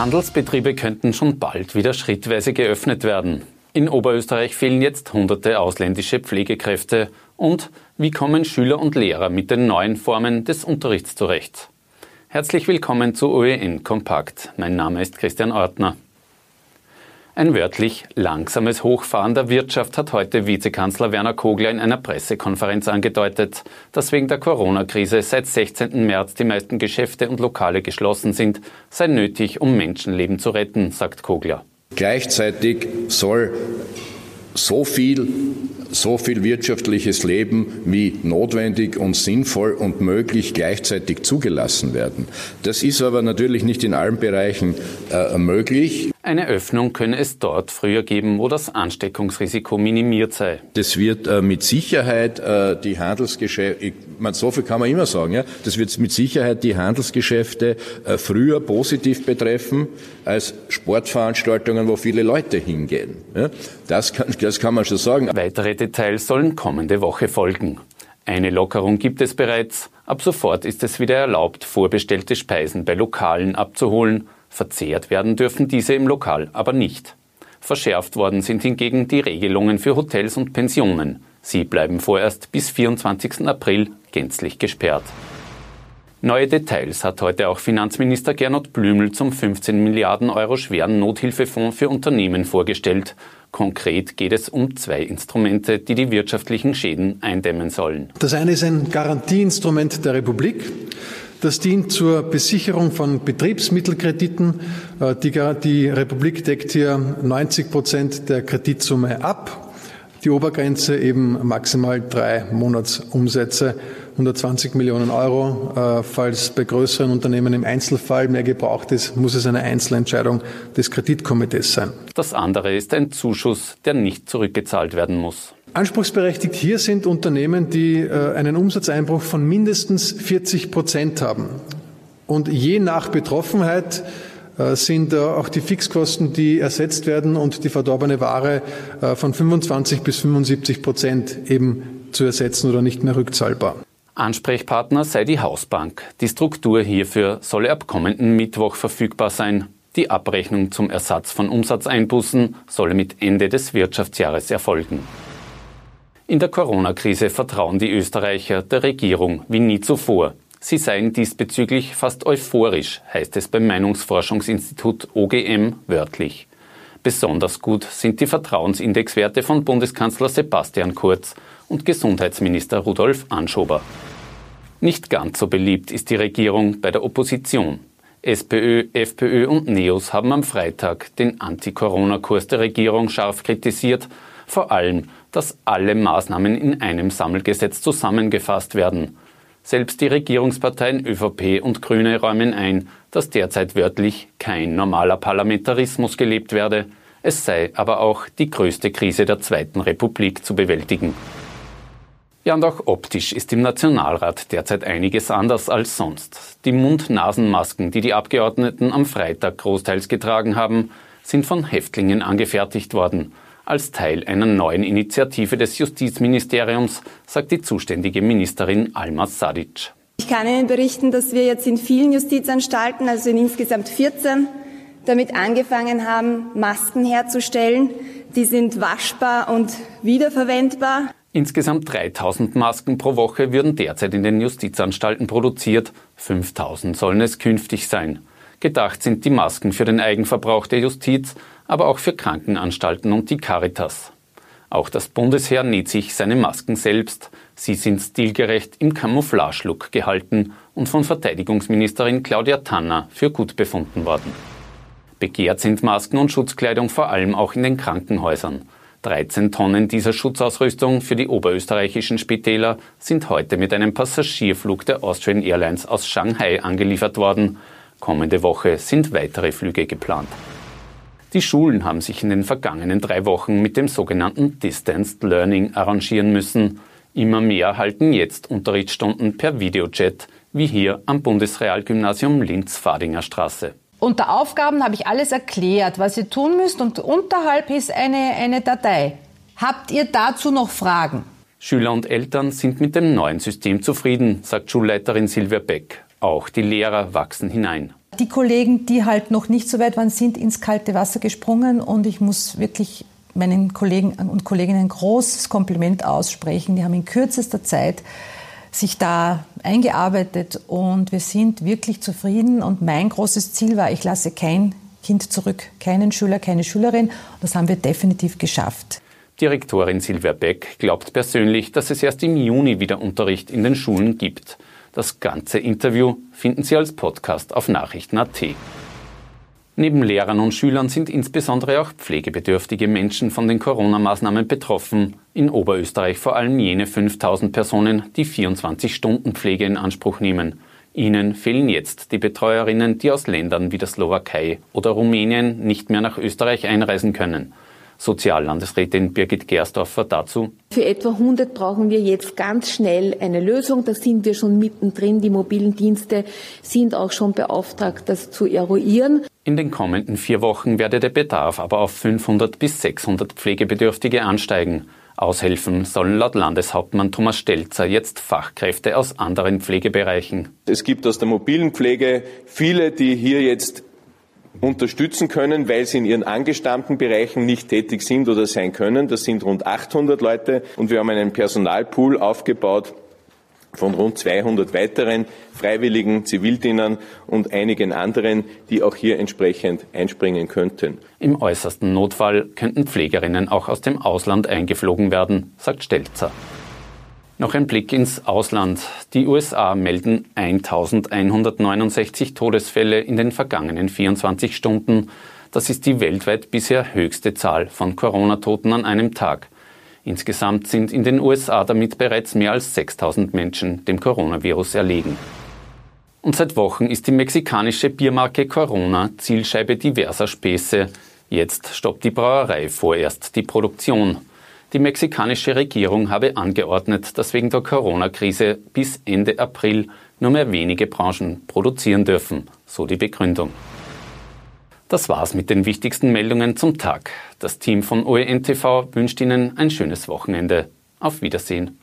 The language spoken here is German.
Handelsbetriebe könnten schon bald wieder schrittweise geöffnet werden. In Oberösterreich fehlen jetzt hunderte ausländische Pflegekräfte. Und wie kommen Schüler und Lehrer mit den neuen Formen des Unterrichts zurecht? Herzlich willkommen zu OEN Kompakt. Mein Name ist Christian Ortner. Ein wörtlich langsames Hochfahren der Wirtschaft hat heute Vizekanzler Werner Kogler in einer Pressekonferenz angedeutet. Dass wegen der Corona-Krise seit 16. März die meisten Geschäfte und Lokale geschlossen sind, sei nötig, um Menschenleben zu retten, sagt Kogler. Gleichzeitig soll so viel so viel wirtschaftliches Leben wie notwendig und sinnvoll und möglich gleichzeitig zugelassen werden. Das ist aber natürlich nicht in allen Bereichen äh, möglich. Eine Öffnung könne es dort früher geben, wo das Ansteckungsrisiko minimiert sei. Das wird äh, mit Sicherheit äh, die Handelsgeschäfte, so viel kann man immer sagen, ja, das wird mit Sicherheit die Handelsgeschäfte äh, früher positiv betreffen als Sportveranstaltungen, wo viele Leute hingehen. Ja, das, kann, das kann man schon sagen. Weitere Details sollen kommende Woche folgen. Eine Lockerung gibt es bereits. Ab sofort ist es wieder erlaubt, vorbestellte Speisen bei Lokalen abzuholen. Verzehrt werden dürfen diese im Lokal aber nicht. Verschärft worden sind hingegen die Regelungen für Hotels und Pensionen. Sie bleiben vorerst bis 24. April gänzlich gesperrt. Neue Details hat heute auch Finanzminister Gernot Blümel zum 15 Milliarden Euro schweren Nothilfefonds für Unternehmen vorgestellt. Konkret geht es um zwei Instrumente, die die wirtschaftlichen Schäden eindämmen sollen. Das eine ist ein Garantieinstrument der Republik. Das dient zur Besicherung von Betriebsmittelkrediten. Äh, die, die Republik deckt hier 90 Prozent der Kreditsumme ab. Die Obergrenze eben maximal drei Monatsumsätze, 120 Millionen Euro. Äh, falls bei größeren Unternehmen im Einzelfall mehr gebraucht ist, muss es eine Einzelentscheidung des Kreditkomitees sein. Das andere ist ein Zuschuss, der nicht zurückgezahlt werden muss. Anspruchsberechtigt hier sind Unternehmen, die äh, einen Umsatzeinbruch von mindestens 40 Prozent haben. Und je nach Betroffenheit äh, sind auch die Fixkosten, die ersetzt werden und die verdorbene Ware äh, von 25 bis 75 Prozent eben zu ersetzen oder nicht mehr rückzahlbar. Ansprechpartner sei die Hausbank. Die Struktur hierfür solle ab kommenden Mittwoch verfügbar sein. Die Abrechnung zum Ersatz von Umsatzeinbußen solle mit Ende des Wirtschaftsjahres erfolgen. In der Corona-Krise vertrauen die Österreicher der Regierung wie nie zuvor. Sie seien diesbezüglich fast euphorisch, heißt es beim Meinungsforschungsinstitut OGM wörtlich. Besonders gut sind die Vertrauensindexwerte von Bundeskanzler Sebastian Kurz und Gesundheitsminister Rudolf Anschober. Nicht ganz so beliebt ist die Regierung bei der Opposition. SPÖ, FPÖ und NEOS haben am Freitag den Anti-Corona-Kurs der Regierung scharf kritisiert, vor allem dass alle Maßnahmen in einem Sammelgesetz zusammengefasst werden. Selbst die Regierungsparteien ÖVP und Grüne räumen ein, dass derzeit wörtlich kein normaler Parlamentarismus gelebt werde. Es sei aber auch die größte Krise der Zweiten Republik zu bewältigen. Ja, und auch optisch ist im Nationalrat derzeit einiges anders als sonst. Die Mund-Nasen-Masken, die die Abgeordneten am Freitag großteils getragen haben, sind von Häftlingen angefertigt worden als Teil einer neuen Initiative des Justizministeriums, sagt die zuständige Ministerin Alma Sadic. Ich kann Ihnen berichten, dass wir jetzt in vielen Justizanstalten, also in insgesamt 14, damit angefangen haben, Masken herzustellen. Die sind waschbar und wiederverwendbar. Insgesamt 3000 Masken pro Woche würden derzeit in den Justizanstalten produziert. 5000 sollen es künftig sein. Gedacht sind die Masken für den Eigenverbrauch der Justiz, aber auch für Krankenanstalten und die Caritas. Auch das Bundesheer näht sich seine Masken selbst. Sie sind stilgerecht im Camouflage-Look gehalten und von Verteidigungsministerin Claudia Tanner für gut befunden worden. Begehrt sind Masken und Schutzkleidung vor allem auch in den Krankenhäusern. 13 Tonnen dieser Schutzausrüstung für die oberösterreichischen Spitäler sind heute mit einem Passagierflug der Austrian Airlines aus Shanghai angeliefert worden. Kommende Woche sind weitere Flüge geplant. Die Schulen haben sich in den vergangenen drei Wochen mit dem sogenannten Distanced Learning arrangieren müssen. Immer mehr halten jetzt Unterrichtsstunden per Videochat, wie hier am Bundesrealgymnasium Linz-Fadinger Straße. Unter Aufgaben habe ich alles erklärt, was ihr tun müsst und unterhalb ist eine, eine Datei. Habt ihr dazu noch Fragen? Schüler und Eltern sind mit dem neuen System zufrieden, sagt Schulleiterin Silvia Beck. Auch die Lehrer wachsen hinein. Die Kollegen, die halt noch nicht so weit waren, sind ins kalte Wasser gesprungen und ich muss wirklich meinen Kollegen und Kolleginnen ein großes Kompliment aussprechen. Die haben in kürzester Zeit sich da eingearbeitet und wir sind wirklich zufrieden. Und mein großes Ziel war, ich lasse kein Kind zurück, keinen Schüler, keine Schülerin. Das haben wir definitiv geschafft. Direktorin Silvia Beck glaubt persönlich, dass es erst im Juni wieder Unterricht in den Schulen gibt. Das ganze Interview finden Sie als Podcast auf Nachrichten.at. Neben Lehrern und Schülern sind insbesondere auch pflegebedürftige Menschen von den Corona-Maßnahmen betroffen. In Oberösterreich vor allem jene 5000 Personen, die 24-Stunden-Pflege in Anspruch nehmen. Ihnen fehlen jetzt die Betreuerinnen, die aus Ländern wie der Slowakei oder Rumänien nicht mehr nach Österreich einreisen können. Soziallandesrätin Birgit Gersdorfer dazu. Für etwa 100 brauchen wir jetzt ganz schnell eine Lösung. Da sind wir schon mittendrin. Die mobilen Dienste sind auch schon beauftragt, das zu eruieren. In den kommenden vier Wochen werde der Bedarf aber auf 500 bis 600 Pflegebedürftige ansteigen. Aushelfen sollen laut Landeshauptmann Thomas Stelzer jetzt Fachkräfte aus anderen Pflegebereichen. Es gibt aus der mobilen Pflege viele, die hier jetzt unterstützen können, weil sie in ihren angestammten Bereichen nicht tätig sind oder sein können. Das sind rund 800 Leute und wir haben einen Personalpool aufgebaut von rund 200 weiteren freiwilligen Zivildienern und einigen anderen, die auch hier entsprechend einspringen könnten. Im äußersten Notfall könnten Pflegerinnen auch aus dem Ausland eingeflogen werden, sagt Stelzer. Noch ein Blick ins Ausland. Die USA melden 1169 Todesfälle in den vergangenen 24 Stunden. Das ist die weltweit bisher höchste Zahl von Corona-Toten an einem Tag. Insgesamt sind in den USA damit bereits mehr als 6000 Menschen dem Coronavirus erlegen. Und seit Wochen ist die mexikanische Biermarke Corona Zielscheibe diverser Späße. Jetzt stoppt die Brauerei vorerst die Produktion. Die mexikanische Regierung habe angeordnet, dass wegen der Corona-Krise bis Ende April nur mehr wenige Branchen produzieren dürfen, so die Begründung. Das war's mit den wichtigsten Meldungen zum Tag. Das Team von OENTV wünscht Ihnen ein schönes Wochenende. Auf Wiedersehen.